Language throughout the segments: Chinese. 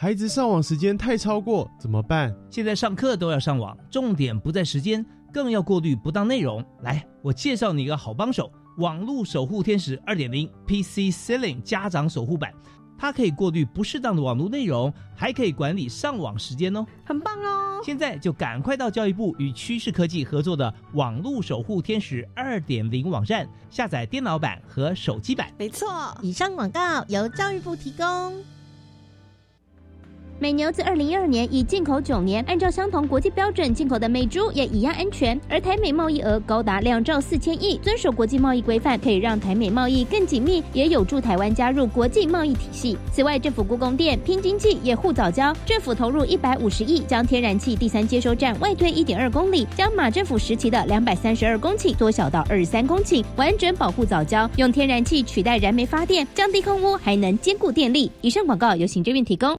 孩子上网时间太超过怎么办？现在上课都要上网，重点不在时间，更要过滤不当内容。来，我介绍你一个好帮手——网络守护天使二点零 PC Ceiling 家长守护版，它可以过滤不适当的网络内容，还可以管理上网时间哦，很棒哦！现在就赶快到教育部与趋势科技合作的网络守护天使二点零网站下载电脑版和手机版。没错，以上广告由教育部提供。美牛自二零一二年已进口九年，按照相同国际标准进口的美猪也一样安全。而台美贸易额高达两兆四千亿，遵守国际贸易规范，可以让台美贸易更紧密，也有助台湾加入国际贸易体系。此外，政府故宫店拼经济也护早教，政府投入一百五十亿，将天然气第三接收站外推一点二公里，将马政府时期的两百三十二公顷缩小到二十三公顷，完整保护早教，用天然气取代燃煤发电，降低空污，还能兼顾电力。以上广告由行政院提供。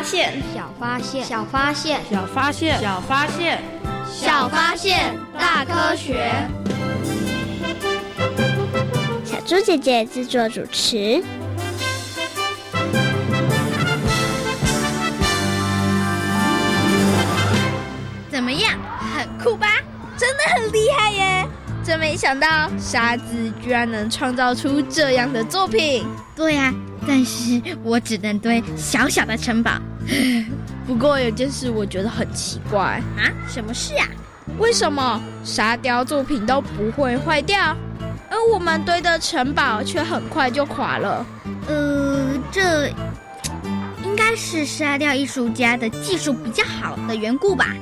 小发现，小发现，小发现，小发现，小发现，小发现，大科学。小猪姐姐制作主持。怎么样？很酷吧？真的很厉害耶！真没想到沙子居然能创造出这样的作品。对呀。但是我只能堆小小的城堡。不过有件事我觉得很奇怪啊，什么事啊？为什么沙雕作品都不会坏掉，而我们堆的城堡却很快就垮了？呃，这应该是沙雕艺术家的技术比较好的缘故吧。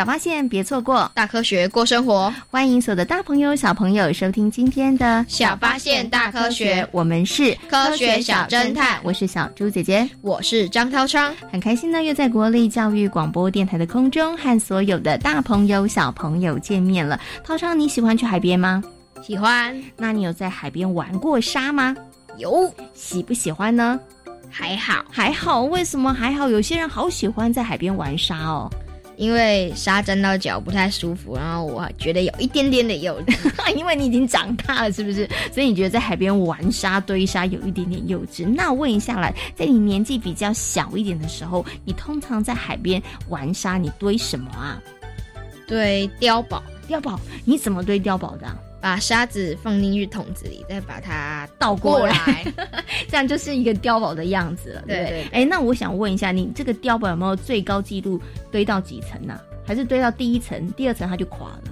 小发现，别错过大科学过生活。欢迎所有的大朋友、小朋友收听今天的小发现大科学。我们是科学小侦探，我是小猪姐姐，我是张涛昌。很开心呢，又在国立教育广播电台的空中和所有的大朋友、小朋友见面了。涛昌，你喜欢去海边吗？喜欢。那你有在海边玩过沙吗？有。喜不喜欢呢？还好，还好。为什么还好？有些人好喜欢在海边玩沙哦。因为沙沾到脚不太舒服，然后我觉得有一点点的幼稚，因为你已经长大了，是不是？所以你觉得在海边玩沙堆沙有一点点幼稚？那问一下来，在你年纪比较小一点的时候，你通常在海边玩沙，你堆什么啊？堆碉堡，碉堡，你怎么堆碉堡的？把沙子放进去桶子里，再把它倒过来，这样就是一个碉堡的样子了，对不对？哎，那我想问一下，你这个碉堡有没有最高纪录堆到几层呢？还是堆到第一层，第二层它就垮了？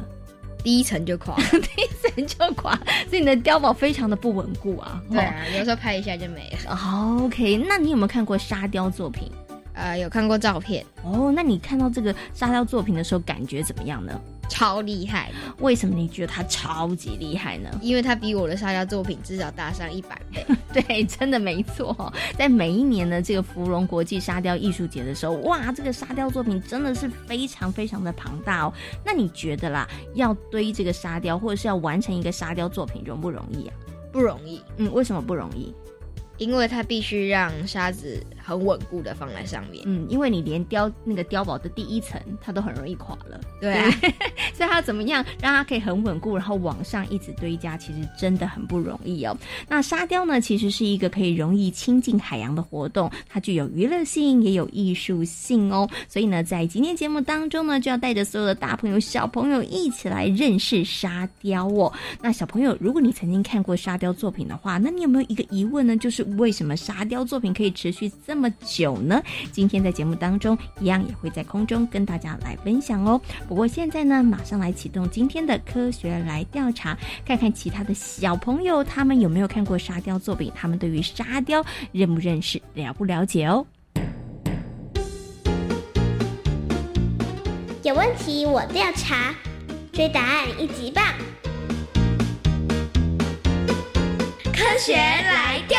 第一层就垮，第一层就垮，所以你的碉堡非常的不稳固啊。对啊，有时候拍一下就没了。OK，那你有没有看过沙雕作品？呃，有看过照片。哦，那你看到这个沙雕作品的时候，感觉怎么样呢？超厉害。为什么你觉得他超级厉害呢？因为他比我的沙雕作品至少大上一百倍。对，真的没错。在每一年的这个芙蓉国际沙雕艺术节的时候，哇，这个沙雕作品真的是非常非常的庞大哦。那你觉得啦，要堆这个沙雕，或者是要完成一个沙雕作品，容不容易啊？不容易。嗯，为什么不容易？因为它必须让沙子很稳固的放在上面。嗯，因为你连碉那个碉堡的第一层，它都很容易垮了。对、啊，所以它怎么样让它可以很稳固，然后往上一直堆加，其实真的很不容易哦。那沙雕呢，其实是一个可以容易亲近海洋的活动，它具有娱乐性，也有艺术性哦。所以呢，在今天节目当中呢，就要带着所有的大朋友、小朋友一起来认识沙雕哦。那小朋友，如果你曾经看过沙雕作品的话，那你有没有一个疑问呢？就是为什么沙雕作品可以持续这么久呢？今天在节目当中，一样也会在空中跟大家来分享哦。不过现在呢，马上来启动今天的科学来调查，看看其他的小朋友他们有没有看过沙雕作品，他们对于沙雕认不认识、了不了解哦。有问题我调查，追答案一级棒。科学来调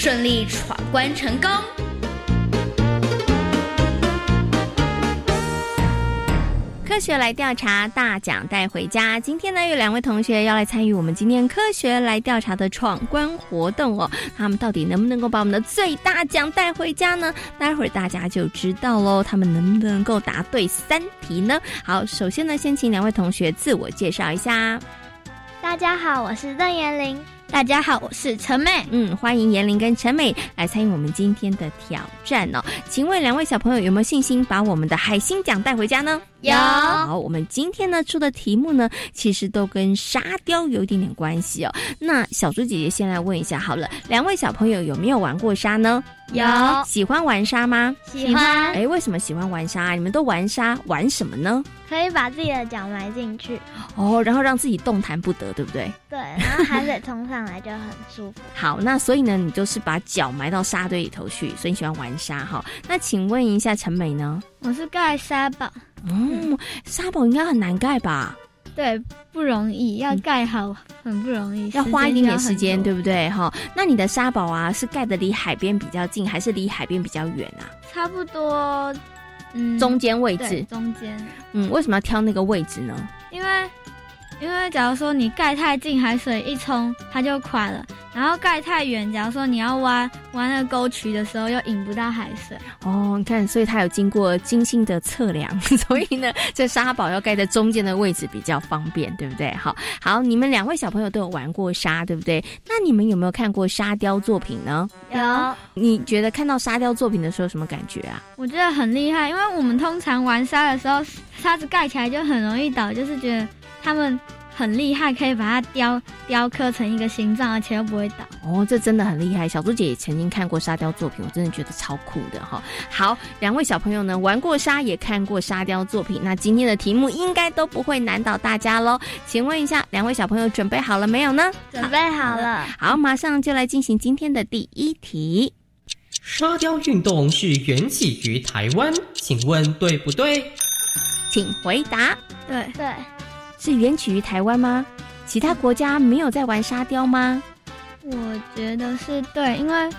顺利闯关成功。科学来调查，大奖带回家。今天呢，有两位同学要来参与我们今天科学来调查的闯关活动哦。他们到底能不能够把我们的最大奖带回家呢？待会儿大家就知道喽。他们能不能够答对三题呢？好，首先呢，先请两位同学自我介绍一下。大家好，我是邓延玲。大家好，我是陈美。嗯，欢迎严玲跟陈美来参与我们今天的挑战哦。请问两位小朋友有没有信心把我们的海星奖带回家呢？有。好，我们今天呢出的题目呢，其实都跟沙雕有一点点关系哦。那小猪姐姐先来问一下好了，两位小朋友有没有玩过沙呢？有。喜欢玩沙吗？喜欢。哎，为什么喜欢玩沙？你们都玩沙，玩什么呢？可以把自己的脚埋进去。哦，然后让自己动弹不得，对不对？对，然后海水冲上来就很舒服。好，那所以呢，你就是把脚埋到沙堆里头去，所以你喜欢玩沙哈。那请问一下陈美呢？我是盖沙堡。哦，沙堡应该很难盖吧？对，不容易，要盖好很不容易，要花一点点时间，对不对？哈，那你的沙堡啊，是盖的离海边比较近，还是离海边比较远啊？差不多，嗯，中间位置，中间。嗯，为什么要挑那个位置呢？因为，因为假如说你盖太近，海水一冲它就垮了。然后盖太远，假如说你要挖挖那个沟渠的时候，又引不到海水。哦，你看，所以它有经过精心的 测量，所以呢，这沙堡要盖在中间的位置比较方便，对不对？好，好，你们两位小朋友都有玩过沙，对不对？那你们有没有看过沙雕作品呢？有。你觉得看到沙雕作品的时候什么感觉啊？我觉得很厉害，因为我们通常玩沙的时候，沙子盖起来就很容易倒，就是觉得他们。很厉害，可以把它雕雕刻成一个心脏，而且又不会倒。哦，这真的很厉害。小猪姐也曾经看过沙雕作品，我真的觉得超酷的哈。好，两位小朋友呢，玩过沙，也看过沙雕作品，那今天的题目应该都不会难倒大家喽。请问一下，两位小朋友准备好了没有呢？准备好了。好，马上就来进行今天的第一题。沙雕运动是源起于台湾，请问对不对？请回答。对对。是源起于台湾吗？其他国家没有在玩沙雕吗？我觉得是对，因为，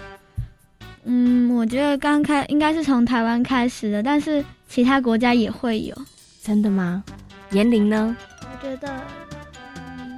嗯，我觉得刚开应该是从台湾开始的，但是其他国家也会有。真的吗？年龄呢？我觉得，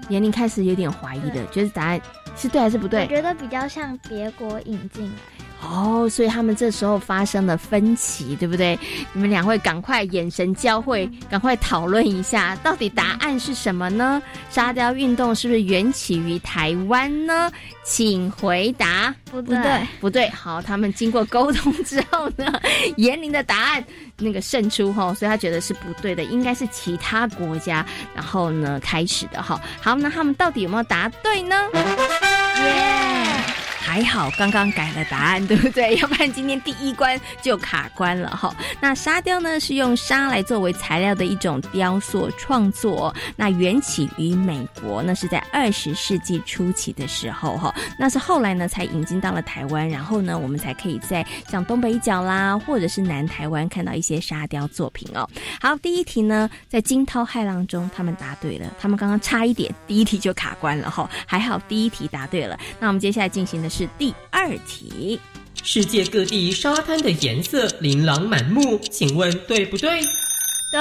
年龄开始有点怀疑的，觉得答案是对还是不对？我觉得比较像别国引进来。哦，所以他们这时候发生了分歧，对不对？你们两位赶快眼神交汇，赶快讨论一下，到底答案是什么呢？沙雕运动是不是缘起于台湾呢？请回答。不对，不对。好，他们经过沟通之后呢，严玲的答案那个胜出哈，所以他觉得是不对的，应该是其他国家然后呢开始的哈。好，那他们到底有没有答对呢？耶！还好，刚刚改了答案，对不对？要不然今天第一关就卡关了哈。那沙雕呢，是用沙来作为材料的一种雕塑创作。那缘起于美国，那是在二十世纪初期的时候哈。那是后来呢才引进到了台湾，然后呢，我们才可以在像东北角啦，或者是南台湾看到一些沙雕作品哦。好，第一题呢，在惊涛骇浪中，他们答对了。他们刚刚差一点，第一题就卡关了哈。还好第一题答对了。那我们接下来进行的是第二题。世界各地沙滩的颜色琳琅满目，请问对不对？对。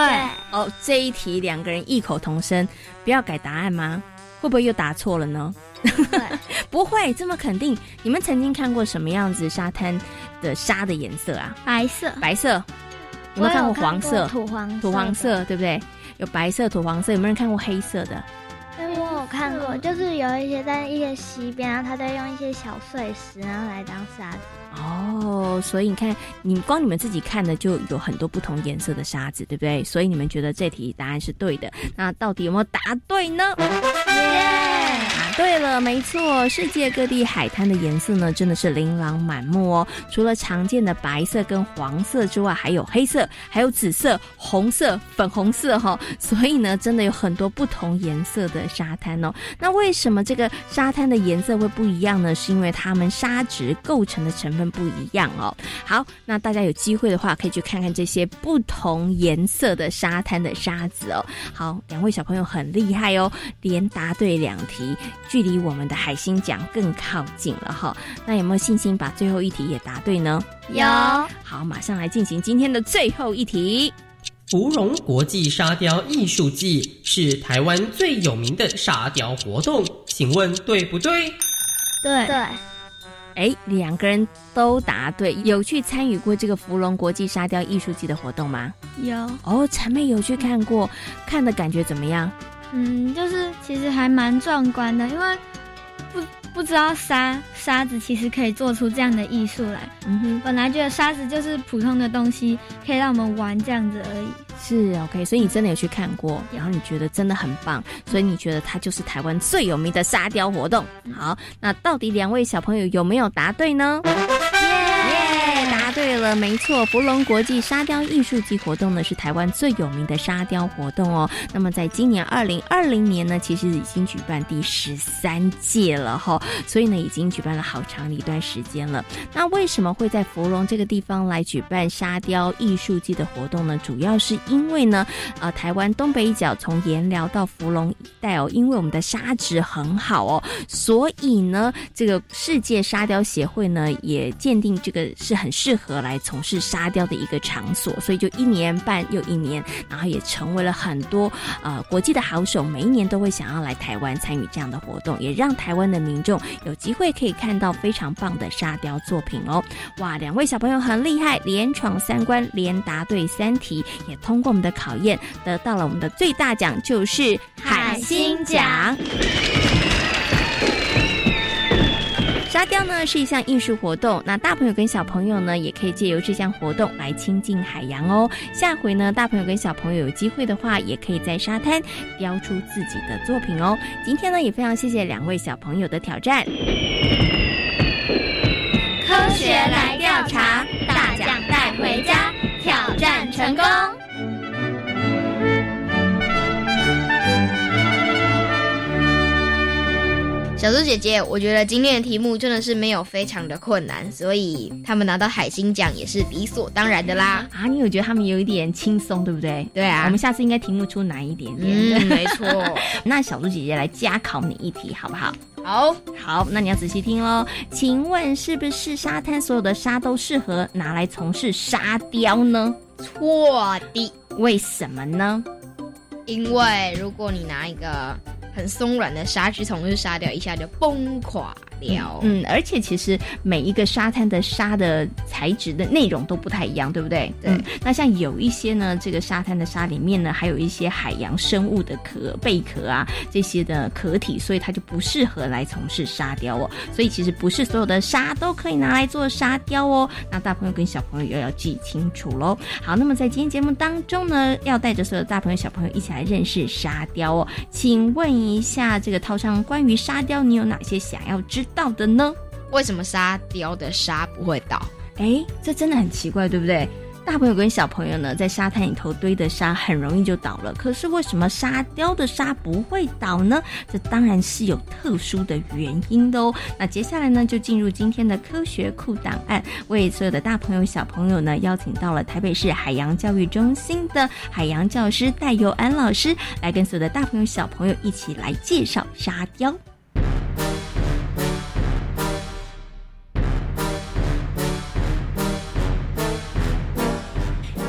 哦，这一题两个人异口同声，不要改答案吗？会不会又答错了呢？不会，这么肯定。你们曾经看过什么样子沙滩的沙的颜色啊？白色。白色。有没有看过黄色？土黄土黄色，对不对？有白色、土黄色。有没有人看过黑色的？我有看过，就是有一些在一些溪边，然后他在用一些小碎石，然后来当沙子。哦，所以你看，你光你们自己看的就有很多不同颜色的沙子，对不对？所以你们觉得这题答案是对的。那到底有没有答对呢？答对了，没错。世界各地海滩的颜色呢，真的是琳琅满目哦。除了常见的白色跟黄色之外，还有黑色，还有紫色、红色、粉红色哈。所以呢，真的有很多不同颜色的沙滩哦。那为什么这个沙滩的颜色会不一样呢？是因为它们沙质构成的成分不一样哦。好，那大家有机会的话，可以去看看这些不同颜色的沙滩的沙子哦。好，两位小朋友很厉害哦，连答对两题，距离我们的海星奖更靠近了哈。那有没有信心把最后一题也答对呢？有。好，马上来进行今天的最后一题。芙蓉国际沙雕艺术季是台湾最有名的沙雕活动，请问对不对？对对。哎，两个人都答对，有去参与过这个芙蓉国际沙雕艺术季的活动吗？有。哦，陈妹有去看过，看的感觉怎么样？嗯，就是其实还蛮壮观的，因为不不知道沙沙子其实可以做出这样的艺术来。嗯哼，本来觉得沙子就是普通的东西，可以让我们玩这样子而已。是 OK，所以你真的有去看过，然后你觉得真的很棒，所以你觉得它就是台湾最有名的沙雕活动。好，那到底两位小朋友有没有答对呢？对了，没错，芙蓉国际沙雕艺术季活动呢是台湾最有名的沙雕活动哦。那么在今年二零二零年呢，其实已经举办第十三届了哈，所以呢已经举办了好长的一段时间了。那为什么会在芙蓉这个地方来举办沙雕艺术季的活动呢？主要是因为呢，呃，台湾东北角从盐寮到芙蓉一带哦，因为我们的沙质很好哦，所以呢，这个世界沙雕协会呢也鉴定这个是很适合来从事沙雕的一个场所，所以就一年半又一年，然后也成为了很多呃国际的好手，每一年都会想要来台湾参与这样的活动，也让台湾的民众有机会可以看到非常棒的沙雕作品哦。哇，两位小朋友很厉害，连闯三关，连答对三题，也通过我们的考验，得到了我们的最大奖，就是海星奖。沙雕呢是一项艺术活动，那大朋友跟小朋友呢也可以借由这项活动来亲近海洋哦。下回呢，大朋友跟小朋友有机会的话，也可以在沙滩雕出自己的作品哦。今天呢，也非常谢谢两位小朋友的挑战。科学来调查，大奖带回家，挑战成功。小猪姐姐，我觉得今天的题目真的是没有非常的困难，所以他们拿到海星奖也是理所当然的啦。啊，你有觉得他们有一点轻松，对不对？对啊，我们下次应该题目出难一点点。嗯，没错。那小猪姐姐来加考你一题，好不好？好，好，那你要仔细听喽。请问是不是沙滩所有的沙都适合拿来从事沙雕呢？错的。为什么呢？因为如果你拿一个很松软的沙去从事沙雕，一下就崩垮。雕。嗯，而且其实每一个沙滩的沙的材质的内容都不太一样，对不对？对。嗯、那像有一些呢，这个沙滩的沙里面呢，还有一些海洋生物的壳、贝壳啊这些的壳体，所以它就不适合来从事沙雕哦。所以其实不是所有的沙都可以拿来做沙雕哦。那大朋友跟小朋友又要记清楚喽。好，那么在今天节目当中呢，要带着所有大朋友小朋友一起来认识沙雕哦。请问一下，这个套上关于沙雕，你有哪些想要知道的呢？为什么沙雕的沙不会倒？哎，这真的很奇怪，对不对？大朋友跟小朋友呢，在沙滩里头堆的沙很容易就倒了，可是为什么沙雕的沙不会倒呢？这当然是有特殊的原因的哦。那接下来呢，就进入今天的科学库档案，为所有的大朋友小朋友呢，邀请到了台北市海洋教育中心的海洋教师戴佑安老师，来跟所有的大朋友小朋友一起来介绍沙雕。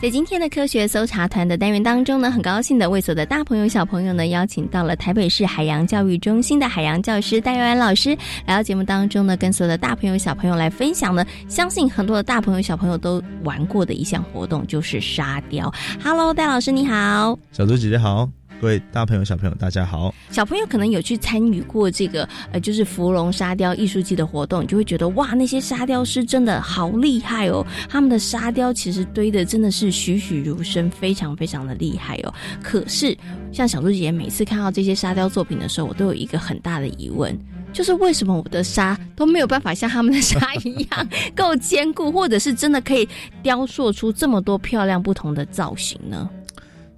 在今天的科学搜查团的单元当中呢，很高兴的为所有的大朋友小朋友呢，邀请到了台北市海洋教育中心的海洋教师戴佑安老师来到节目当中呢，跟所有的大朋友小朋友来分享呢，相信很多的大朋友小朋友都玩过的一项活动就是沙雕。Hello，戴老师你好，小猪姐姐好。各位大朋友、小朋友，大家好！小朋友可能有去参与过这个呃，就是芙蓉沙雕艺术季的活动，你就会觉得哇，那些沙雕师真的好厉害哦！他们的沙雕其实堆的真的是栩栩如生，非常非常的厉害哦。可是，像小猪姐姐每次看到这些沙雕作品的时候，我都有一个很大的疑问，就是为什么我的沙都没有办法像他们的沙一样 够坚固，或者是真的可以雕塑出这么多漂亮不同的造型呢？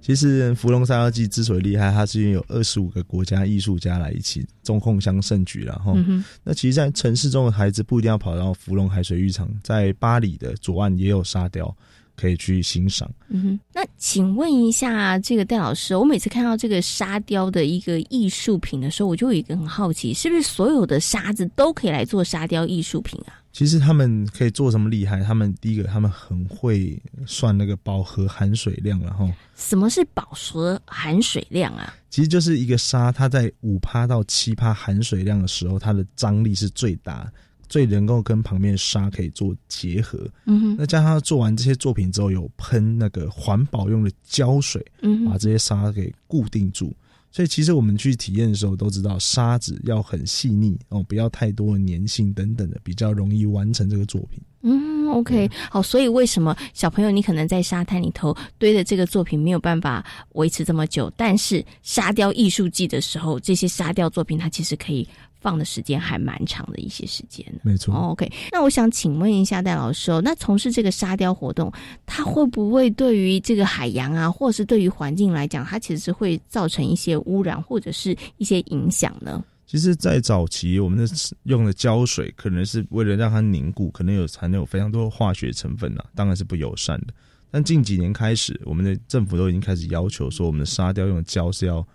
其实芙蓉沙雕季之所以厉害，它是因为有二十五个国家艺术家来一起中控相盛举然后、嗯那其实，在城市中的孩子不一定要跑到芙蓉海水浴场，在巴黎的左岸也有沙雕可以去欣赏。嗯哼，那请问一下，这个戴老师，我每次看到这个沙雕的一个艺术品的时候，我就有一个很好奇，是不是所有的沙子都可以来做沙雕艺术品啊？其实他们可以做什么厉害？他们第一个，他们很会算那个饱和含水量，然后什么是饱和含水量啊？其实就是一个沙，它在五趴到七趴含水量的时候，它的张力是最大，最能够跟旁边的沙可以做结合。嗯哼，那加上他做完这些作品之后，有喷那个环保用的胶水，嗯哼把这些沙给固定住。所以其实我们去体验的时候都知道，沙子要很细腻哦，不要太多粘性等等的，比较容易完成这个作品。嗯，OK，好，所以为什么小朋友你可能在沙滩里头堆的这个作品没有办法维持这么久，但是沙雕艺术季的时候，这些沙雕作品它其实可以放的时间还蛮长的一些时间。没错、哦、，OK，那我想请问一下戴老师哦，那从事这个沙雕活动，它会不会对于这个海洋啊，或者是对于环境来讲，它其实是会造成一些污染或者是一些影响呢？其实，在早期，我们的用的胶水可能是为了让它凝固，可能有含有非常多化学成分啊，当然是不友善的。但近几年开始，我们的政府都已经开始要求说，我们的沙雕用的胶是要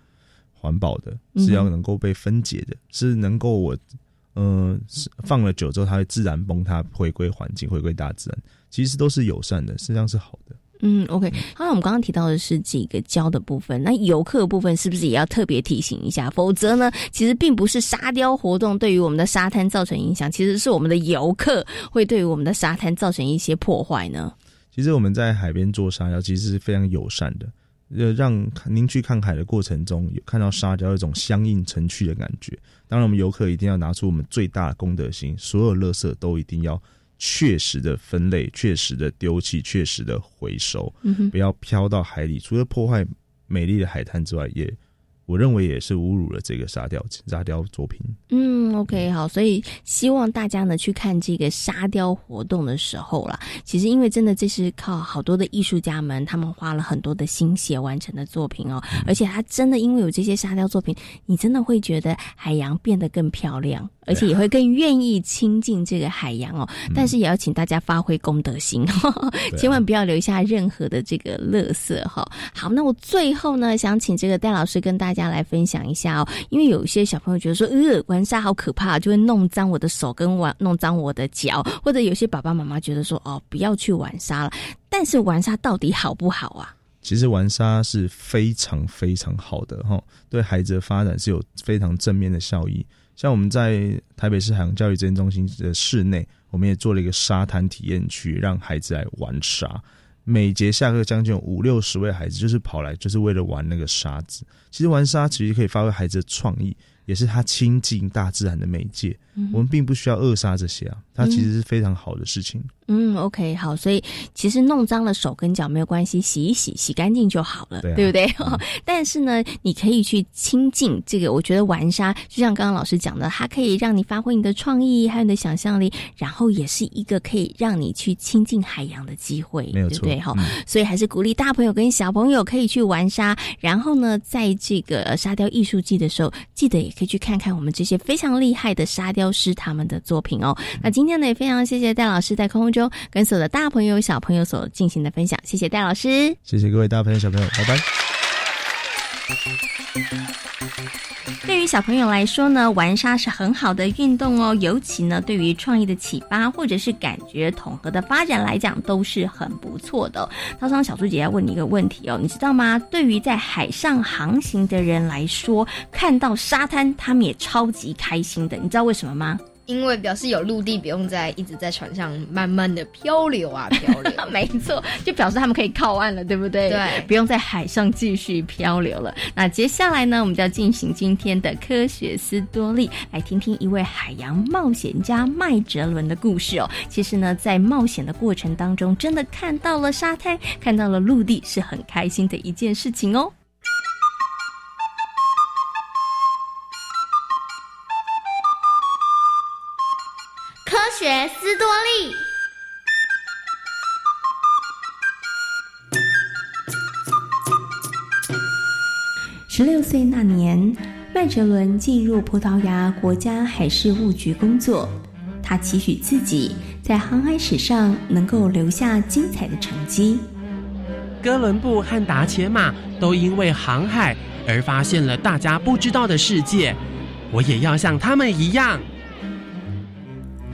环保的，嗯是要能够被分解的，是能够我，嗯、是放了久之后，它会自然崩塌，回归环境，回归大自然，其实都是友善的，实际上是好的。嗯，OK。好，那我们刚刚提到的是这个胶的部分，那游客的部分是不是也要特别提醒一下？否则呢，其实并不是沙雕活动对于我们的沙滩造成影响，其实是我们的游客会对于我们的沙滩造成一些破坏呢。其实我们在海边做沙雕，其实是非常友善的，呃，让您去看海的过程中，有看到沙雕一种相映成趣的感觉。当然，我们游客一定要拿出我们最大的公德心，所有垃圾都一定要确实的分类、确实的丢弃、确实的回收，嗯不要飘到海里。除了破坏美丽的海滩之外，也我认为也是侮辱了这个沙雕沙雕作品。嗯，OK，好，所以希望大家呢去看这个沙雕活动的时候啦，其实因为真的这是靠好多的艺术家们，他们花了很多的心血完成的作品哦，而且他真的因为有这些沙雕作品，你真的会觉得海洋变得更漂亮，而且也会更愿意亲近这个海洋哦。但是也要请大家发挥公德心，千万不要留下任何的这个垃圾哈。好，那我最后呢，想请这个戴老师跟大家来分享一下哦，因为有一些小朋友觉得说，呃，玩沙好可怕，就会弄脏我的手跟玩弄脏我的脚，或者有些爸爸妈妈觉得说，哦，不要去玩沙了。但是玩沙到底好不好啊？其实玩沙是非常非常好的哈，对孩子的发展是有非常正面的效益。像我们在台北市海洋教育资源中心的室内，我们也做了一个沙滩体验区，让孩子来玩沙。每节下课将近五六十位孩子，就是跑来就是为了玩那个沙子。其实玩沙其实可以发挥孩子的创意。也是他亲近大自然的媒介，我们并不需要扼杀这些啊，它其实是非常好的事情。嗯，OK，好，所以其实弄脏了手跟脚没有关系，洗一洗，洗干净就好了，对不对？但是呢，你可以去亲近这个，我觉得玩沙就像刚刚老师讲的，它可以让你发挥你的创意还有你的想象力，然后也是一个可以让你去亲近海洋的机会，没有错，对哈。所以还是鼓励大朋友跟小朋友可以去玩沙，然后呢，在这个沙雕艺术季的时候，记得也。可以去看看我们这些非常厉害的沙雕师他们的作品哦。那今天呢，也非常谢谢戴老师在空中跟所有的大朋友小朋友所进行的分享，谢谢戴老师，谢谢各位大朋友小朋友，拜拜。对于小朋友来说呢，玩沙是很好的运动哦，尤其呢，对于创意的启发或者是感觉统合的发展来讲，都是很不错的。涛涛小猪姐要问你一个问题哦，你知道吗？对于在海上航行的人来说，看到沙滩，他们也超级开心的，你知道为什么吗？因为表示有陆地，不用再一直在船上慢慢的漂流啊漂流，没错，就表示他们可以靠岸了，对不对？对，不用在海上继续漂流了。那接下来呢，我们就要进行今天的科学斯多利，来听听一位海洋冒险家麦哲伦的故事哦。其实呢，在冒险的过程当中，真的看到了沙滩，看到了陆地，是很开心的一件事情哦。学斯多利。十六岁那年，麦哲伦进入葡萄牙国家海事务局工作。他期许自己在航海史上能够留下精彩的成绩。哥伦布和达伽马都因为航海而发现了大家不知道的世界，我也要像他们一样。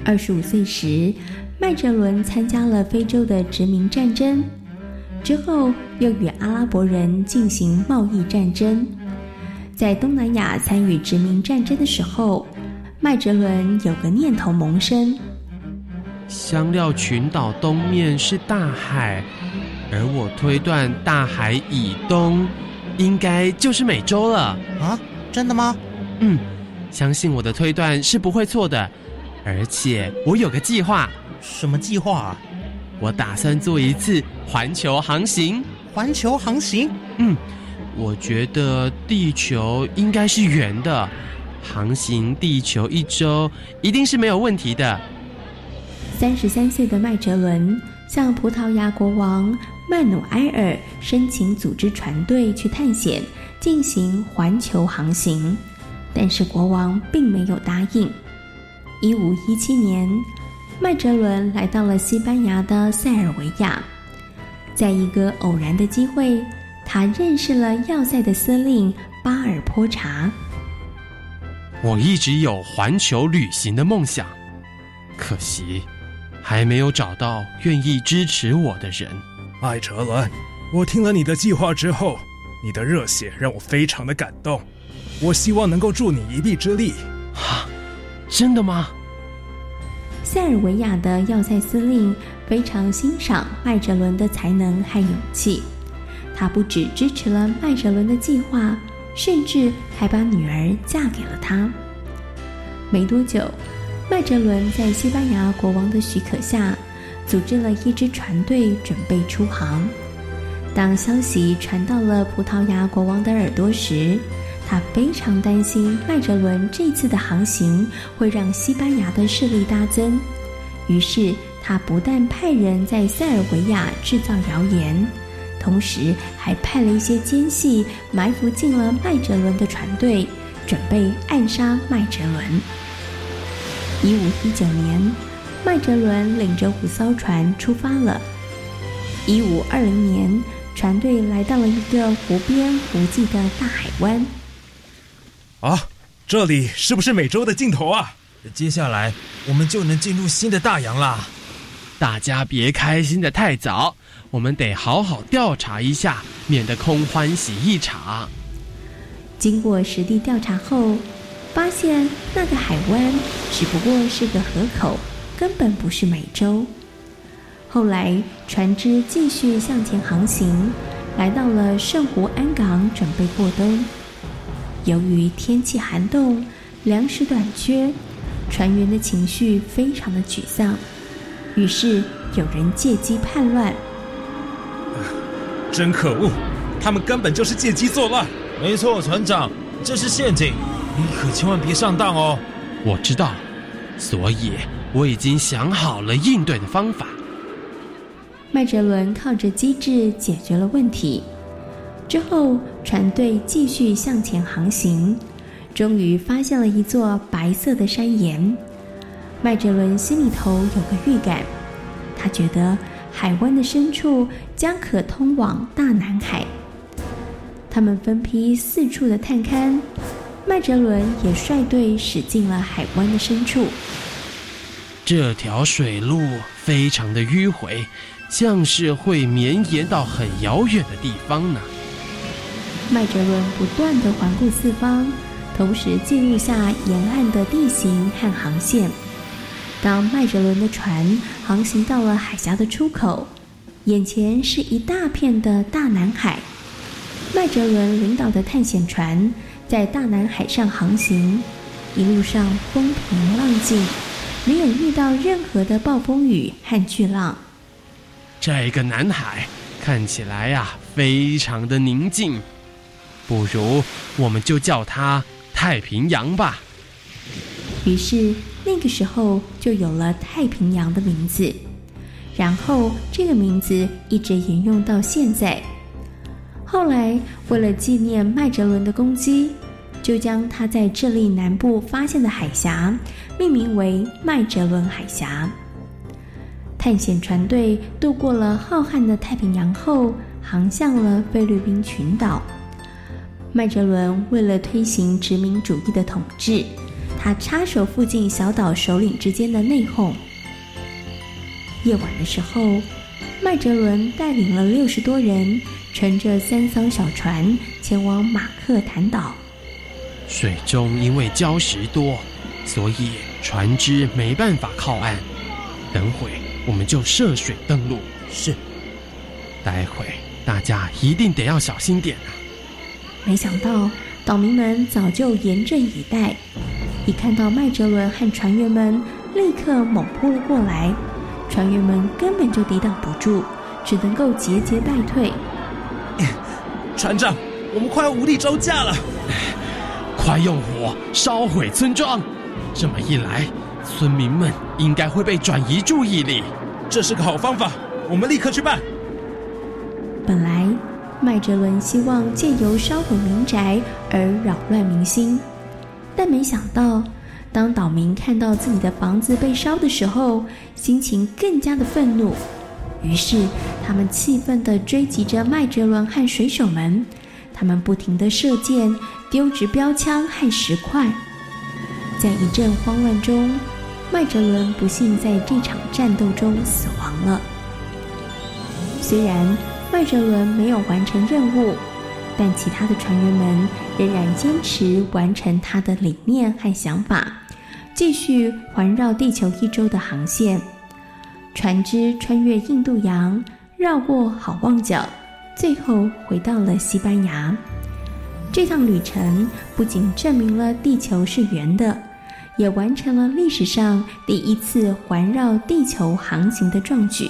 二十五岁时，麦哲伦参加了非洲的殖民战争，之后又与阿拉伯人进行贸易战争。在东南亚参与殖民战争的时候，麦哲伦有个念头萌生：香料群岛东面是大海，而我推断大海以东应该就是美洲了。啊，真的吗？嗯，相信我的推断是不会错的。而且我有个计划，什么计划？啊？我打算做一次环球航行。环球航行？嗯，我觉得地球应该是圆的，航行地球一周一定是没有问题的。三十三岁的麦哲伦向葡萄牙国王曼努埃尔申请组织船队去探险，进行环球航行，但是国王并没有答应。一五一七年，麦哲伦来到了西班牙的塞尔维亚，在一个偶然的机会，他认识了要塞的司令巴尔坡查。我一直有环球旅行的梦想，可惜还没有找到愿意支持我的人。麦哲伦，我听了你的计划之后，你的热血让我非常的感动，我希望能够助你一臂之力。啊！真的吗？塞尔维亚的要塞司令非常欣赏麦哲伦的才能和勇气，他不只支持了麦哲伦的计划，甚至还把女儿嫁给了他。没多久，麦哲伦在西班牙国王的许可下，组织了一支船队准备出航。当消息传到了葡萄牙国王的耳朵时，他非常担心麦哲伦这次的航行会让西班牙的势力大增，于是他不但派人在塞尔维亚制造谣言，同时还派了一些奸细埋伏进了麦哲伦的船队，准备暗杀麦哲伦。一五一九年，麦哲伦领着五艘船出发了。一五二零年，船队来到了一个湖边无际的大海湾。啊，这里是不是美洲的尽头啊？接下来我们就能进入新的大洋啦！大家别开心的太早，我们得好好调查一下，免得空欢喜一场。经过实地调查后，发现那个海湾只不过是个河口，根本不是美洲。后来船只继续向前航行，来到了圣湖安港，准备过冬。由于天气寒冻，粮食短缺。船员的情绪非常的沮丧，于是有人借机叛乱。真可恶！他们根本就是借机作乱。没错，船长，这是陷阱，你可千万别上当哦。我知道，所以我已经想好了应对的方法。麦哲伦靠着机智解决了问题，之后船队继续向前航行。终于发现了一座白色的山岩，麦哲伦心里头有个预感，他觉得海湾的深处将可通往大南海。他们分批四处的探勘，麦哲伦也率队驶进了海湾的深处。这条水路非常的迂回，像是会绵延到很遥远的地方呢。麦哲伦不断的环顾四方。同时记录下沿岸的地形和航线。当麦哲伦的船航行到了海峡的出口，眼前是一大片的大南海。麦哲伦领导的探险船在大南海上航行，一路上风平浪静，没有遇到任何的暴风雨和巨浪。这个南海看起来呀，非常的宁静，不如我们就叫它。太平洋吧。于是那个时候就有了太平洋的名字，然后这个名字一直沿用到现在。后来为了纪念麦哲伦的功绩，就将他在智利南部发现的海峡命名为麦哲伦海峡。探险船队渡过了浩瀚的太平洋后，航向了菲律宾群岛。麦哲伦为了推行殖民主义的统治，他插手附近小岛首领之间的内讧。夜晚的时候，麦哲伦带领了六十多人，乘着三艘小船前往马克坦岛。水中因为礁石多，所以船只没办法靠岸。等会我们就涉水登陆。是。待会大家一定得要小心点啊！没想到，岛民们早就严阵以待，一看到麦哲伦和船员们，立刻猛扑了过来。船员们根本就抵挡不住，只能够节节败退。船长，我们快要无力招架了，快用火烧毁村庄！这么一来，村民们应该会被转移注意力。这是个好方法，我们立刻去办。本来。麦哲伦希望借由烧毁民宅而扰乱民心，但没想到，当岛民看到自己的房子被烧的时候，心情更加的愤怒。于是，他们气愤地追击着麦哲伦和水手们，他们不停地射箭、丢掷标枪和石块。在一阵慌乱中，麦哲伦不幸在这场战斗中死亡了。虽然。麦哲伦没有完成任务，但其他的船员们仍然坚持完成他的理念和想法，继续环绕地球一周的航线。船只穿越印度洋，绕过好望角，最后回到了西班牙。这趟旅程不仅证明了地球是圆的，也完成了历史上第一次环绕地球航行的壮举。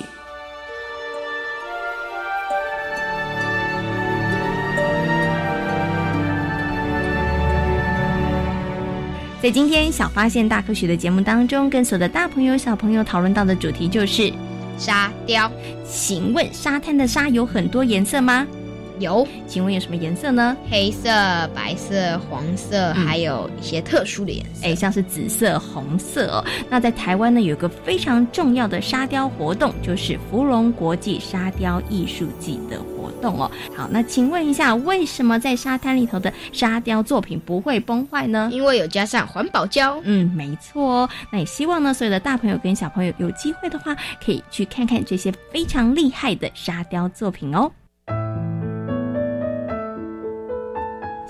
在今天小发现大科学的节目当中，跟所有的大朋友小朋友讨论到的主题就是沙雕。请问沙滩的沙有很多颜色吗？有，请问有什么颜色呢？黑色、白色、黄色，还有一些特殊的颜色。哎，像是紫色、红色哦。那在台湾呢，有个非常重要的沙雕活动，就是芙蓉国际沙雕艺术季的活动哦。好，那请问一下，为什么在沙滩里头的沙雕作品不会崩坏呢？因为有加上环保胶。嗯，没错哦。那也希望呢，所有的大朋友跟小朋友有机会的话，可以去看看这些非常厉害的沙雕作品哦。